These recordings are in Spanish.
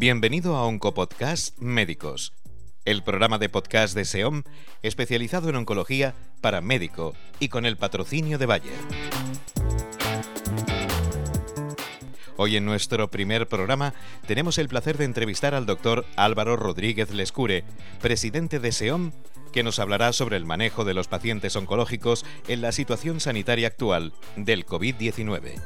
Bienvenido a Oncopodcast Médicos, el programa de podcast de SEOM especializado en oncología para médico y con el patrocinio de Bayer. Hoy en nuestro primer programa tenemos el placer de entrevistar al doctor Álvaro Rodríguez Lescure, presidente de SEOM, que nos hablará sobre el manejo de los pacientes oncológicos en la situación sanitaria actual del COVID-19.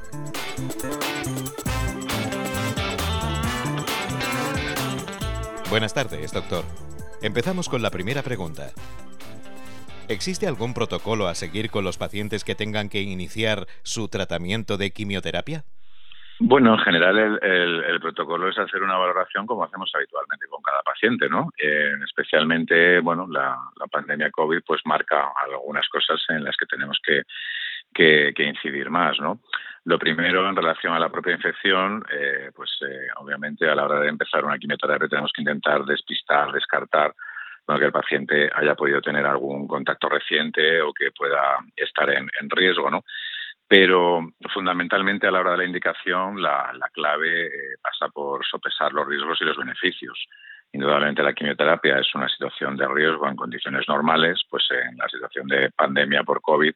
Buenas tardes, doctor. Empezamos con la primera pregunta. ¿Existe algún protocolo a seguir con los pacientes que tengan que iniciar su tratamiento de quimioterapia? Bueno, en general el, protocolo es hacer una valoración como hacemos habitualmente con cada paciente, ¿no? Especialmente, bueno, la, pandemia COVID pues marca algunas cosas en las que tenemos que, que, incidir más, ¿no? Lo primero, en relación a la propia infección, eh, pues eh, obviamente a la hora de empezar una quimioterapia tenemos que intentar despistar, descartar que el paciente haya podido tener algún contacto reciente o que pueda estar en, en riesgo, ¿no? Pero fundamentalmente a la hora de la indicación la, clave eh, pasa por sopesar los riesgos y los beneficios. Indudablemente la quimioterapia es una situación de riesgo en condiciones normales, pues en la situación de pandemia por COVID,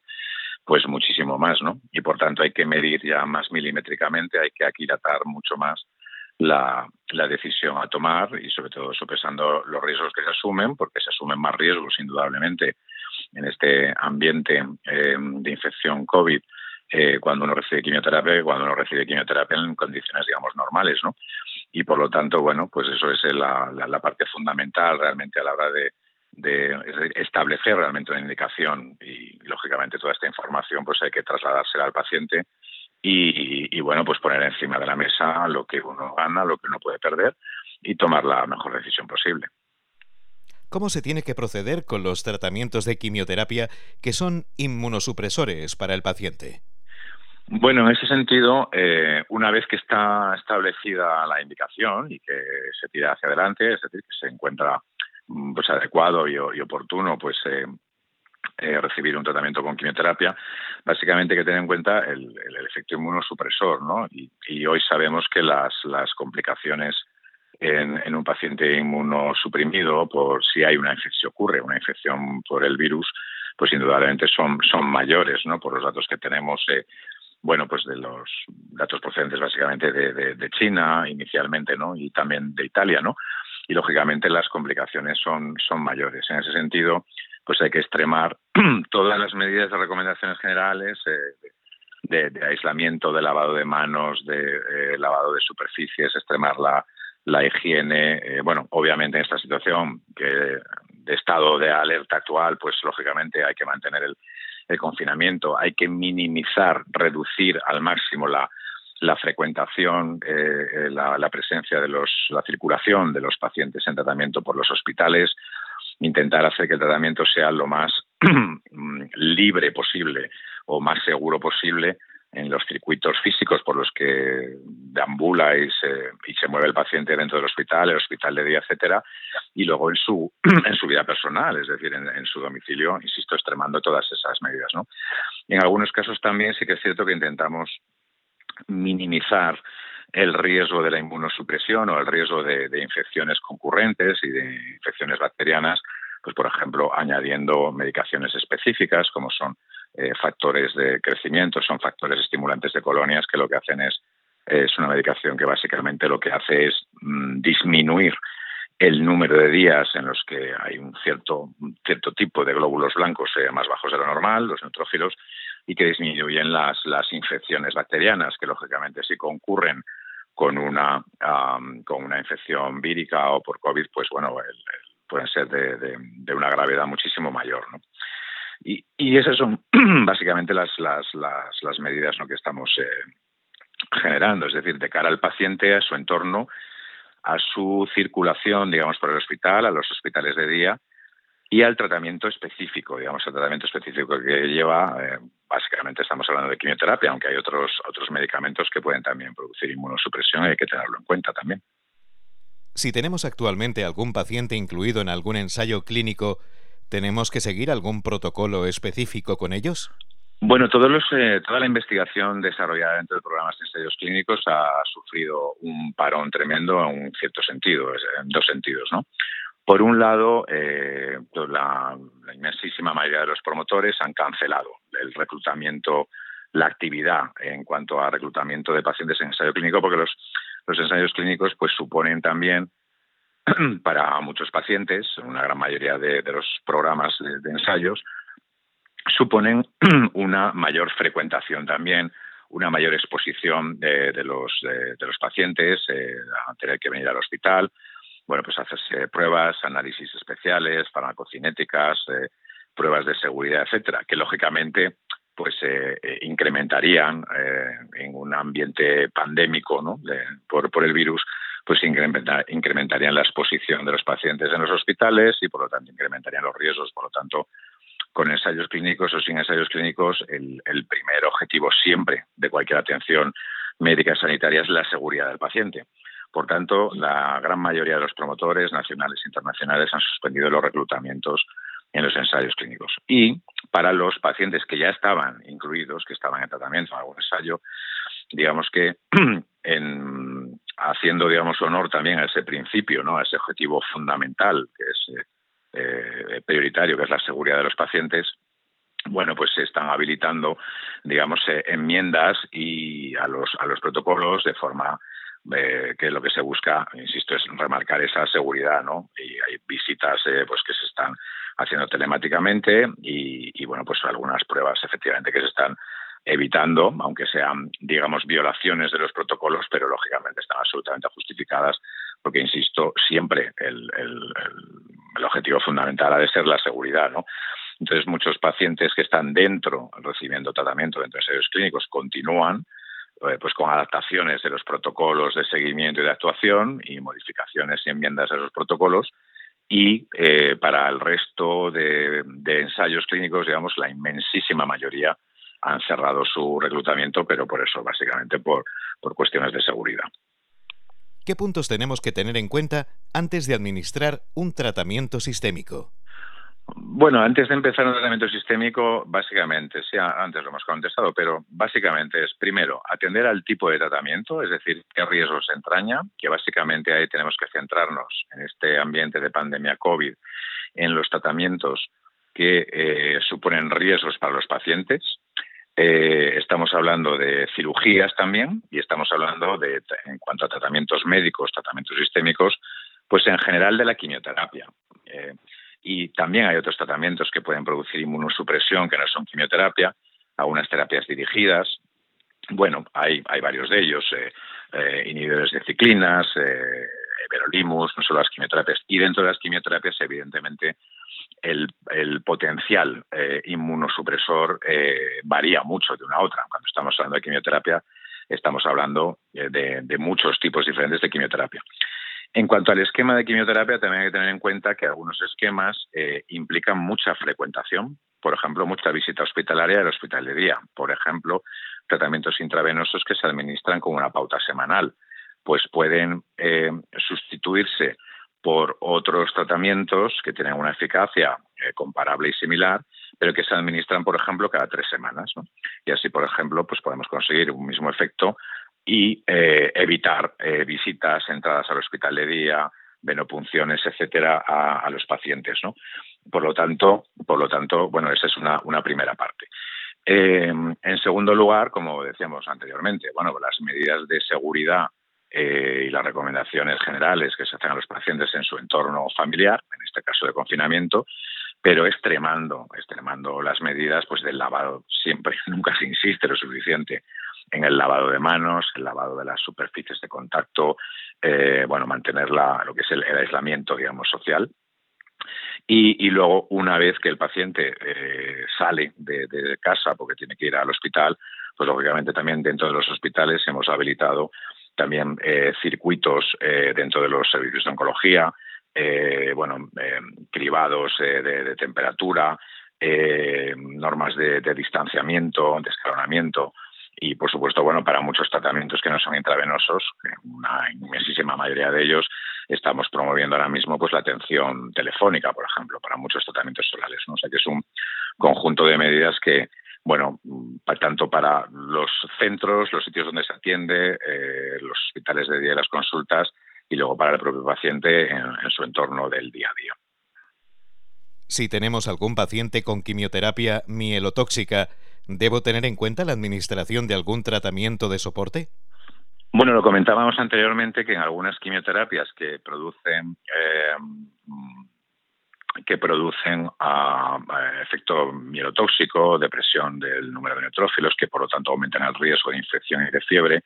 pues muchísimo más, ¿no? Y por tanto hay que medir ya más milimétricamente, hay que aquilatar mucho más la, decisión a tomar y sobre todo sopesando los riesgos que se asumen, porque se asumen más riesgos indudablemente en este ambiente eh, de infección COVID eh, cuando uno recibe quimioterapia y cuando uno recibe quimioterapia en condiciones, digamos, normales, ¿no? Y por lo tanto, bueno, pues eso es la, la, parte fundamental realmente a la hora de, de establecer realmente una indicación y, lógicamente, toda esta información pues hay que trasladársela al paciente y, y, bueno, pues poner encima de la mesa lo que uno gana, lo que uno puede perder y tomar la mejor decisión posible. ¿Cómo se tiene que proceder con los tratamientos de quimioterapia que son inmunosupresores para el paciente? Bueno, en ese sentido, eh, una vez que está establecida la indicación y que se tira hacia adelante, es decir, que se encuentra pues adecuado y, oportuno, pues eh, eh, recibir un tratamiento con quimioterapia, básicamente hay que tener en cuenta el, efecto inmunosupresor, ¿no? Y, hoy sabemos que las, las complicaciones en, un paciente inmunosuprimido, por si hay una infección, ocurre una infección por el virus, pues indudablemente son, son mayores, ¿no? Por los datos que tenemos bueno, pues de los datos procedentes básicamente de, China inicialmente, ¿no? Y también de Italia, ¿no? Y lógicamente las complicaciones son, son mayores. En ese sentido, pues hay que extremar todas las medidas de recomendaciones generales eh, de, aislamiento, de lavado de manos, de eh, lavado de superficies, extremar la, la higiene. Eh, bueno, obviamente en esta situación que de estado de alerta actual, pues lógicamente hay que mantener el, el confinamiento, hay que minimizar, reducir al máximo la, la frecuentación, eh, eh, la, presencia de los, la circulación de los pacientes en tratamiento por los hospitales, intentar hacer que el tratamiento sea lo más libre posible o más seguro posible en los circuitos físicos por los que deambula y se, y se mueve el paciente dentro del hospital, el hospital de día, etcétera, y luego en su, en su vida personal, es decir, en, su domicilio, insisto, extremando todas esas medidas. ¿no? En algunos casos también sí que es cierto que intentamos minimizar el riesgo de la inmunosupresión o el riesgo de, infecciones concurrentes y de infecciones bacterianas pues por ejemplo añadiendo medicaciones específicas como son eh, factores de crecimiento, son factores estimulantes de colonias que lo que hacen es, es una medicación que básicamente lo que hace es mm, disminuir el número de días en los que hay un cierto, cierto tipo de glóbulos blancos eh, más bajos de lo normal, los neutrófilos, y que disminuyen las, las infecciones bacterianas, que lógicamente si concurren con una, con una infección vírica o por COVID, pues bueno, pueden ser de, de, una gravedad muchísimo mayor. ¿no? Y, y esas son básicamente las, las, las, medidas que estamos eh, generando, es decir, de cara al paciente, a su entorno, a su circulación, digamos, por el hospital, a los hospitales de día y al tratamiento específico, digamos, al tratamiento específico que lleva, eh, básicamente estamos hablando de quimioterapia, aunque hay otros, otros medicamentos que pueden también producir inmunosupresión y hay que tenerlo en cuenta también. Si tenemos actualmente algún paciente incluido en algún ensayo clínico ¿Tenemos que seguir algún protocolo específico con ellos? Bueno, todos los, eh, toda la investigación desarrollada dentro de programas de ensayos clínicos ha sufrido un parón tremendo en un cierto sentido, en dos sentidos, ¿no? Por un lado, eh, pues la, inmensísima mayoría de los promotores han cancelado el reclutamiento, la actividad en cuanto a reclutamiento de pacientes en ensayo clínico, porque los, ensayos clínicos pues suponen también para muchos pacientes, una gran mayoría de, los programas de ensayos, suponen una mayor frecuentación también, una mayor exposición de, los, de, los pacientes eh, a tener que venir al hospital, bueno, pues hacerse pruebas, análisis especiales, farmacocinéticas, eh, pruebas de seguridad, etcétera, que lógicamente pues eh, incrementarían en un ambiente pandémico ¿no? por, por el virus pues incrementarían la exposición de los pacientes en los hospitales y por lo tanto incrementarían los riesgos, por lo tanto con ensayos clínicos o sin ensayos clínicos, el, primer objetivo siempre de cualquier atención médica sanitaria es la seguridad del paciente. Por tanto, la gran mayoría de los promotores nacionales e internacionales han suspendido los reclutamientos en los ensayos clínicos. Y para los pacientes que ya estaban incluidos, que estaban en tratamiento en algún ensayo, digamos que en, haciendo digamos honor también a ese principio, ¿no? a ese objetivo fundamental que es eh, prioritario, que es la seguridad de los pacientes, bueno, pues se están habilitando, digamos, eh, enmiendas y a los, a los protocolos de forma eh, que lo que se busca, insisto, es remarcar esa seguridad, ¿no? Y hay visitas, pues que se están haciendo telemáticamente y, bueno, pues algunas pruebas efectivamente que se están evitando, aunque sean, digamos, violaciones de los protocolos, pero lógicamente están absolutamente justificadas, porque, insisto, siempre el, objetivo fundamental ha de ser la seguridad, ¿no? Entonces, muchos pacientes que están dentro, recibiendo tratamiento dentro de ensayos clínicos, continúan eh, pues con adaptaciones de los protocolos de seguimiento y de actuación y modificaciones y enmiendas de los protocolos. Y eh, para el resto de, de ensayos clínicos, digamos, la inmensísima mayoría han cerrado su reclutamiento, pero por eso, básicamente por, por cuestiones de seguridad. ¿Qué puntos tenemos que tener en cuenta antes de administrar un tratamiento sistémico? Bueno, antes de empezar un tratamiento sistémico, básicamente, sí, antes lo hemos contestado, pero básicamente es, primero, atender al tipo de tratamiento, es decir, qué riesgos entraña, que básicamente ahí tenemos que centrarnos en este ambiente de pandemia COVID, en los tratamientos que eh, suponen riesgos para los pacientes, eh, estamos hablando de cirugías también y estamos hablando de, en cuanto a tratamientos médicos, tratamientos sistémicos, pues en general de la quimioterapia. Eh, y también hay otros tratamientos que pueden producir inmunosupresión que no son quimioterapia, algunas terapias dirigidas. Bueno, hay, varios de ellos, eh, inhibidores de ciclinas, verolimus, no solo las quimioterapias. Y dentro de las quimioterapias, evidentemente, el, potencial eh, inmunosupresor eh, varía mucho de una a otra. Cuando estamos hablando de quimioterapia, estamos hablando eh, de, muchos tipos diferentes de quimioterapia. En cuanto al esquema de quimioterapia, también hay que tener en cuenta que algunos esquemas implican mucha frecuentación, por ejemplo, mucha visita hospitalaria del hospital de día, por ejemplo, tratamientos intravenosos que se administran con una pauta semanal, pues pueden sustituirse por otros tratamientos que tienen una eficacia eh, comparable y similar, pero que se administran, por ejemplo, cada tres semanas. Y así, por ejemplo, pues podemos conseguir un mismo efecto y eh, evitar eh, visitas, entradas al hospital de día, venopunciones, etcétera, a, los pacientes. ¿no? Por lo tanto, por lo tanto, bueno, esa es una, primera parte. en segundo lugar, como decíamos anteriormente, bueno, las medidas de seguridad eh, y las recomendaciones generales que se hacen a los pacientes en su entorno familiar, en este caso de confinamiento, pero extremando, extremando las medidas pues del lavado. Siempre, nunca se insiste lo suficiente en el lavado de manos, el lavado de las superficies de contacto, eh, bueno, mantener lo que es el, aislamiento, digamos, social. Y, luego, una vez que el paciente eh, sale de, de, casa porque tiene que ir al hospital, pues lógicamente también dentro de los hospitales hemos habilitado también eh, circuitos dentro de los servicios de oncología, bueno, cribados de, temperatura, normas de, distanciamiento, de escalonamiento y, por supuesto, bueno, para muchos tratamientos que no son intravenosos, una inmensísima mayoría de ellos, estamos promoviendo ahora mismo pues la atención telefónica, por ejemplo, para muchos tratamientos orales. ¿no? O sea que es un conjunto de medidas que bueno, tanto para los centros, los sitios donde se atiende, eh, los hospitales de día y las consultas, y luego para el propio paciente en, en su entorno del día a día. Si tenemos algún paciente con quimioterapia mielotóxica, ¿debo tener en cuenta la administración de algún tratamiento de soporte? Bueno, lo comentábamos anteriormente que en algunas quimioterapias que producen eh, que producen a, efecto mielotóxico, depresión del número de neutrófilos, que por lo tanto aumentan el riesgo de infección y de fiebre,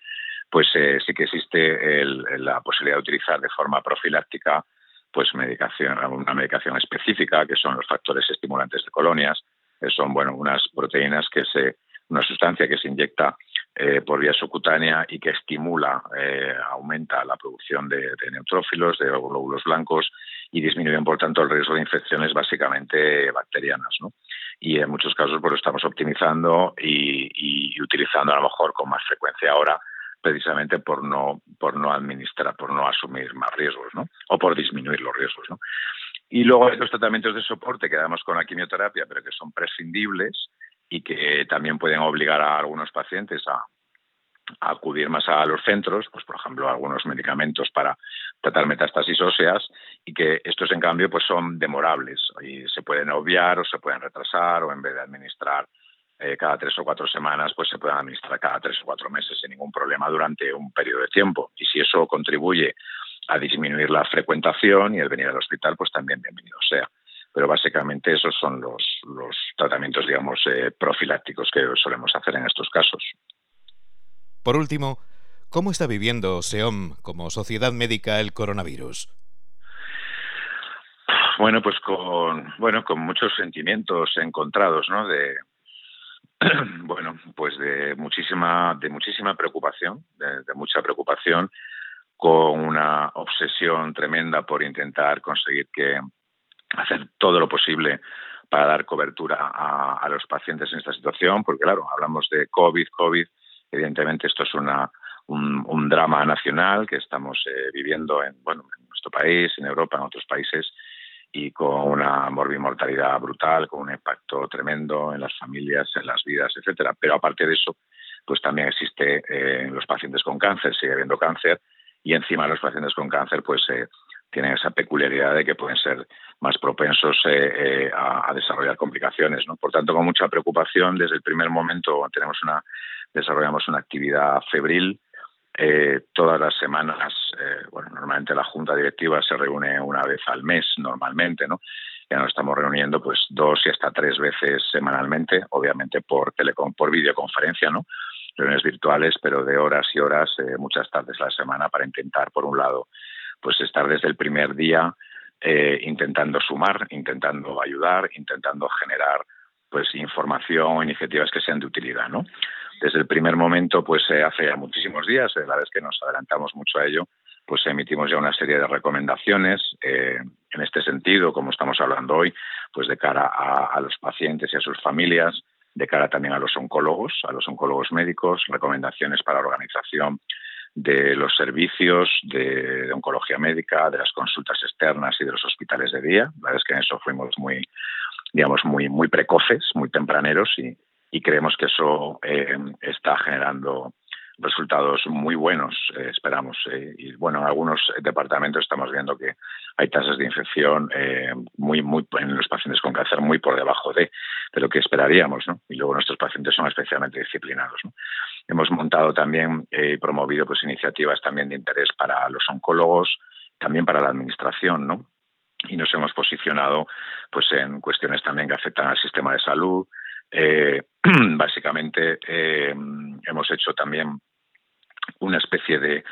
pues eh, sí que existe la posibilidad de utilizar de forma profiláctica pues medicación, una medicación específica, que son los factores estimulantes de colonias, son bueno unas proteínas que se una sustancia que se inyecta eh, por vía subcutánea y que estimula, eh, aumenta la producción de, neutrófilos, de glóbulos blancos y disminuyen, por tanto, el riesgo de infecciones básicamente bacterianas. ¿no? Y en muchos casos pues, lo estamos optimizando y, utilizando a lo mejor con más frecuencia ahora precisamente por no por no administrar, por no asumir más riesgos, ¿no? O por disminuir los riesgos. Y luego hay los tratamientos de soporte que damos con la quimioterapia, pero que son prescindibles y que también pueden obligar a algunos pacientes a, acudir más a los centros, pues por ejemplo algunos medicamentos para tratar metástasis óseas y que estos en cambio pues son demorables y se pueden obviar o se pueden retrasar o en vez de administrar eh, cada tres o cuatro semanas pues se pueden administrar cada tres o cuatro meses sin ningún problema durante un periodo de tiempo. Y si eso contribuye a disminuir la frecuentación y el venir al hospital pues también bienvenido sea pero básicamente esos son los, los tratamientos, digamos, eh, profilácticos que solemos hacer en estos casos. Por último, ¿cómo está viviendo SEOM como sociedad médica el coronavirus? Bueno, pues con bueno con muchos sentimientos encontrados, ¿no? De bueno, pues de muchísima de muchísima preocupación, de mucha preocupación, con una obsesión tremenda por intentar conseguir que hacer todo lo posible para dar cobertura a, los pacientes en esta situación, porque claro, hablamos de COVID, COVID, evidentemente esto es una, un, drama nacional que estamos eh, viviendo en, bueno, en nuestro país, en Europa, en otros países, y con una morbimortalidad brutal, con un impacto tremendo en las familias, en las vidas, etcétera. Pero aparte de eso, pues también existe eh, los pacientes con cáncer, sigue habiendo cáncer, y encima los pacientes con cáncer, pues eh, tienen esa peculiaridad de que pueden ser más propensos eh, eh, a, desarrollar complicaciones. ¿no? Por tanto, con mucha preocupación, desde el primer momento tenemos una, desarrollamos una actividad febril. Eh, todas las semanas, bueno, normalmente la junta directiva se reúne una vez al mes, normalmente, ¿no? Ya nos estamos reuniendo pues dos y hasta tres veces semanalmente, obviamente por telecom, por videoconferencia, ¿no? Reuniones virtuales, pero de horas y horas, muchas tardes a la semana, para intentar, por un lado, pues estar desde el primer día eh, intentando sumar, intentando ayudar, intentando generar pues información iniciativas que sean de utilidad, ¿no? Desde el primer momento, pues eh, hace ya muchísimos días, eh, la es que nos adelantamos mucho a ello, pues emitimos ya una serie de recomendaciones en este sentido, como estamos hablando hoy, pues de cara a, a, los pacientes y a sus familias, de cara también a los oncólogos, a los oncólogos médicos, recomendaciones para la organización de los servicios de, oncología médica, de las consultas externas y de los hospitales de día. La verdad es que en eso fuimos muy, digamos, muy, muy precoces, muy tempraneros y, creemos que eso eh, está generando resultados muy buenos, eh, esperamos. Eh, y bueno, en algunos departamentos estamos viendo que hay tasas de infección eh, muy, muy en los pacientes con cáncer muy por debajo de, de lo que esperaríamos, ¿no? Y luego nuestros pacientes son especialmente disciplinados. ¿no? Hemos montado también y promovido pues iniciativas también de interés para los oncólogos, también para la administración, ¿no? Y nos hemos posicionado pues en cuestiones también que afectan al sistema de salud, eh, básicamente eh, hemos hecho también una especie de,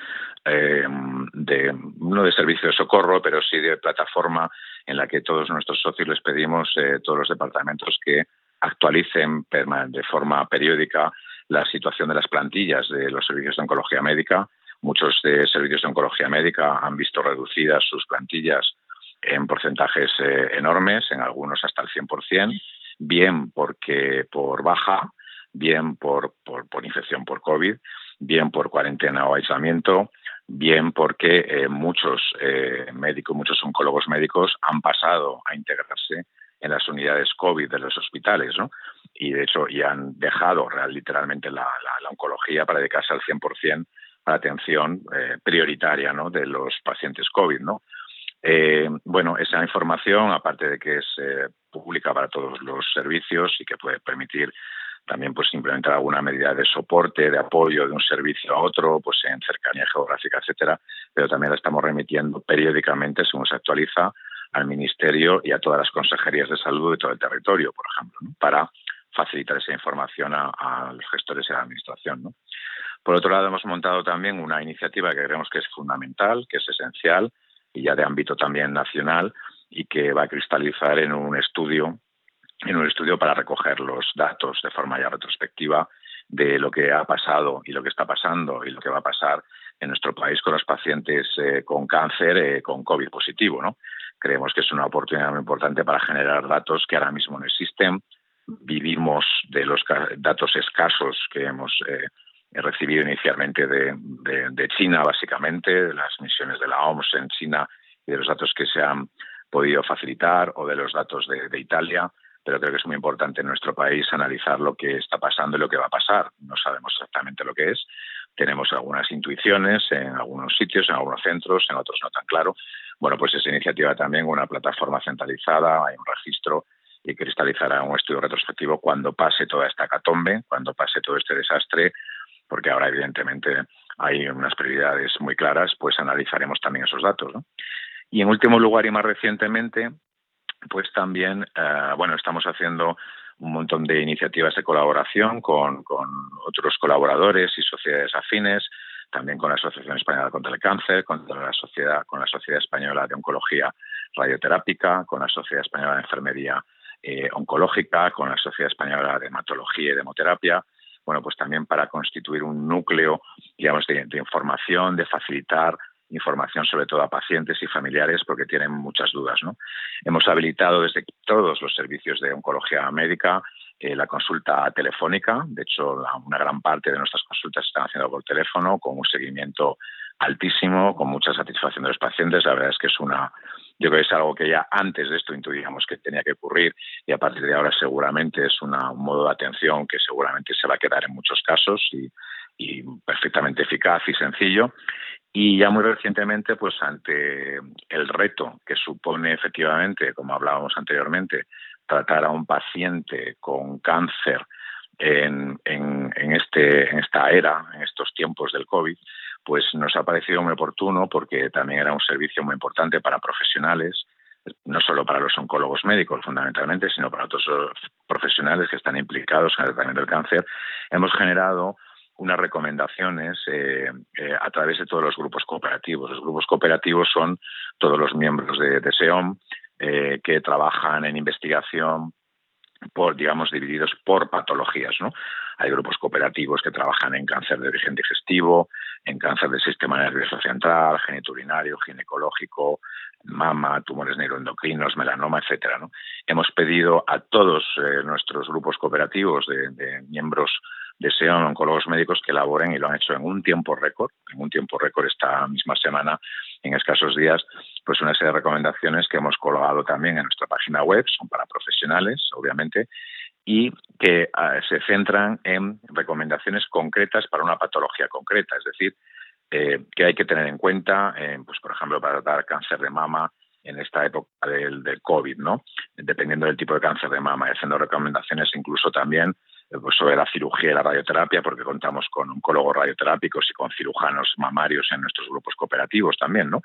eh, de, no de servicio de socorro, pero sí de plataforma en la que todos nuestros socios les pedimos, todos los departamentos, que actualicen de forma periódica la situación de las plantillas de los servicios de oncología médica. Muchos de servicios de oncología médica han visto reducidas sus plantillas en porcentajes enormes, en algunos hasta el 100%, bien porque por baja, bien por, por, infección por COVID, bien por cuarentena o aislamiento, bien porque eh, muchos eh, médicos, muchos oncólogos médicos han pasado a integrarse en las unidades COVID de los hospitales, ¿no? y de hecho ya han dejado literalmente la, oncología para dedicarse al 100% a la atención eh, prioritaria ¿no? de los pacientes COVID. ¿no? Eh, bueno, esa información, aparte de que es pública para todos los servicios y que puede permitir también pues implementar alguna medida de soporte, de apoyo de un servicio a otro, pues en cercanía geográfica, etcétera, pero también la estamos remitiendo periódicamente según se actualiza al Ministerio y a todas las consejerías de salud de todo el territorio, por ejemplo, para facilitar esa información a, los gestores y a la Administración. Por otro lado, hemos montado también una iniciativa que creemos que es fundamental, que es esencial y ya de ámbito también nacional y que va a cristalizar en un estudio en un estudio para recoger los datos de forma ya retrospectiva de lo que ha pasado y lo que está pasando y lo que va a pasar en nuestro país con los pacientes eh, con cáncer eh, con COVID positivo. ¿no? Creemos que es una oportunidad muy importante para generar datos que ahora mismo no existen. Vivimos de los datos escasos que hemos eh, recibido inicialmente de, de, China, básicamente, de las misiones de la OMS en China y de los datos que se han podido facilitar o de los datos de Italia pero creo que es muy importante en nuestro país analizar lo que está pasando y lo que va a pasar. No sabemos exactamente lo que es. Tenemos algunas intuiciones en algunos sitios, en algunos centros, en otros no tan claro. Bueno, pues esa iniciativa también, una plataforma centralizada, hay un registro y cristalizará un estudio retrospectivo cuando pase toda esta catombe, cuando pase todo este desastre, porque ahora evidentemente hay unas prioridades muy claras, pues analizaremos también esos datos. Y en último lugar y más recientemente, pues también, eh, bueno, estamos haciendo un montón de iniciativas de colaboración con, otros colaboradores y sociedades afines, también con la Asociación Española contra el Cáncer, con la Sociedad, con la Sociedad Española de Oncología Radioterápica, con la Sociedad Española de Enfermería eh, Oncológica, con la Sociedad Española de Hematología y Demoterapia, bueno, pues también para constituir un núcleo, digamos, de información, de facilitar información sobre todo a pacientes y familiares porque tienen muchas dudas. ¿no? Hemos habilitado desde todos los servicios de oncología médica eh, la consulta telefónica. De hecho, una gran parte de nuestras consultas se están haciendo por teléfono con un seguimiento altísimo, con mucha satisfacción de los pacientes. La verdad es que es una, yo creo que es algo que ya antes de esto intuíamos que tenía que ocurrir y a partir de ahora seguramente es un modo de atención que seguramente se va a quedar en muchos casos y, y perfectamente eficaz y sencillo. Y ya muy recientemente, pues ante el reto que supone efectivamente, como hablábamos anteriormente, tratar a un paciente con cáncer en, en, este, en esta era, en estos tiempos del COVID, pues nos ha parecido muy oportuno porque también era un servicio muy importante para profesionales, no solo para los oncólogos médicos fundamentalmente, sino para otros profesionales que están implicados en el tratamiento del cáncer. Hemos generado unas recomendaciones eh, eh, a través de todos los grupos cooperativos. Los grupos cooperativos son todos los miembros de, SEOM eh, que trabajan en investigación por, digamos, divididos por patologías, ¿no? Hay grupos cooperativos que trabajan en cáncer de origen digestivo, en cáncer del sistema nervioso central, geniturinario, ginecológico, mama, tumores neuroendocrinos, melanoma, etcétera. ¿no? Hemos pedido a todos nuestros grupos cooperativos de, de miembros desean oncólogos médicos que elaboren y lo han hecho en un tiempo récord, en un tiempo récord esta misma semana, en escasos días, pues una serie de recomendaciones que hemos colgado también en nuestra página web, son para profesionales, obviamente, y que ah, se centran en recomendaciones concretas para una patología concreta, es decir, eh, que hay que tener en cuenta, eh, pues por ejemplo, para tratar cáncer de mama en esta época del, del COVID, ¿no? Dependiendo del tipo de cáncer de mama, y haciendo recomendaciones incluso también sobre la cirugía y la radioterapia, porque contamos con oncólogos radioterápicos y con cirujanos mamarios en nuestros grupos cooperativos también, ¿no?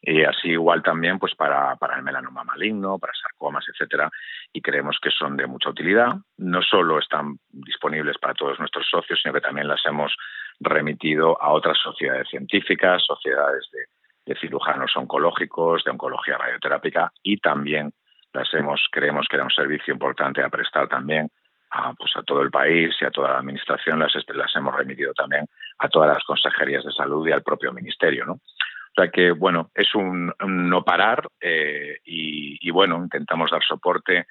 Y así igual también pues para, para el melanoma maligno, para sarcomas, etcétera, y creemos que son de mucha utilidad. No solo están disponibles para todos nuestros socios, sino que también las hemos remitido a otras sociedades científicas, sociedades de, de cirujanos oncológicos, de oncología radioterápica y también las hemos, creemos que era un servicio importante a prestar también a, pues a todo el país y a toda la administración las, las hemos remitido también a todas las consejerías de salud y al propio ministerio, ¿no? O sea que, bueno, es un, no parar eh, y, bueno, intentamos dar soporte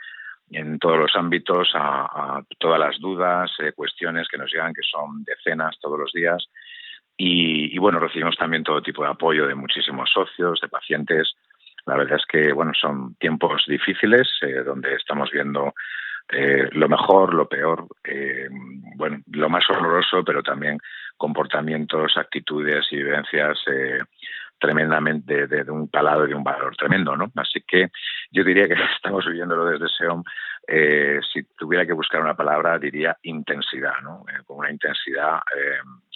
en todos los ámbitos a, todas las dudas, eh, cuestiones que nos llegan, que son decenas todos los días. Y, bueno, recibimos también todo tipo de apoyo de muchísimos socios, de pacientes. La verdad es que, bueno, son tiempos difíciles eh, donde estamos viendo eh, lo mejor, lo peor, eh, bueno, lo más horroroso, pero también comportamientos, actitudes y vivencias eh, tremendamente de, un calado y de un valor tremendo, ¿no? Así que yo diría que estamos viviéndolo desde SEOM. Si tuviera que buscar una palabra, diría intensidad, ¿no? Con una intensidad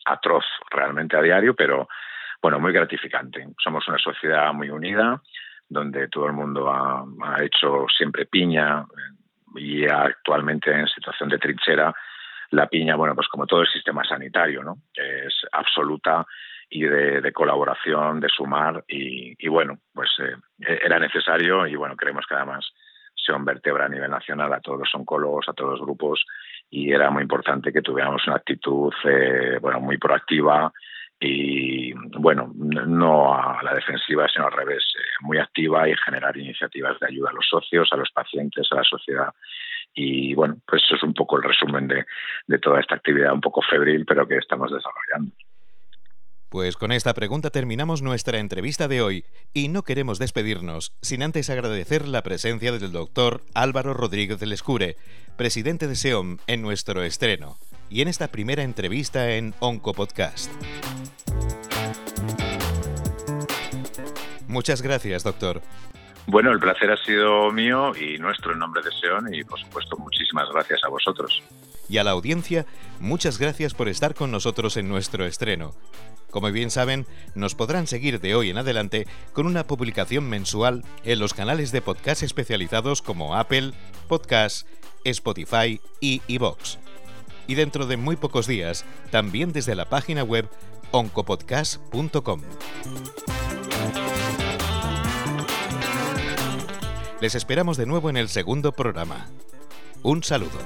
atroz realmente a diario, pero bueno, muy gratificante. Somos una sociedad muy unida, donde todo el mundo ha, ha hecho siempre piña y actualmente en situación de trinchera la piña, bueno, pues como todo el sistema sanitario, ¿no? Es absoluta y de, colaboración, de sumar y, bueno, pues eh, era necesario y bueno, creemos que además se vertebra a nivel nacional a todos los oncólogos, a todos los grupos y era muy importante que tuviéramos una actitud eh, bueno muy proactiva y bueno no a la defensiva sino al revés eh, muy activa y generar iniciativas de ayuda a los socios, a los pacientes, a la sociedad y bueno pues eso es un poco el resumen de, de toda esta actividad un poco febril pero que estamos desarrollando. Pues con esta pregunta terminamos nuestra entrevista de hoy y no queremos despedirnos sin antes agradecer la presencia del doctor Álvaro Rodríguez Lescure, presidente de SEOM, en nuestro estreno y en esta primera entrevista en Oncopodcast. Muchas gracias, doctor. Bueno, el placer ha sido mío y nuestro en nombre de SEOM y por supuesto muchísimas gracias a vosotros. Y a la audiencia, muchas gracias por estar con nosotros en nuestro estreno. Como bien saben, nos podrán seguir de hoy en adelante con una publicación mensual en los canales de podcast especializados como Apple, Podcast, Spotify y iVoox. Y dentro de muy pocos días, también desde la página web oncopodcast.com. Les esperamos de nuevo en el segundo programa. Un saludo.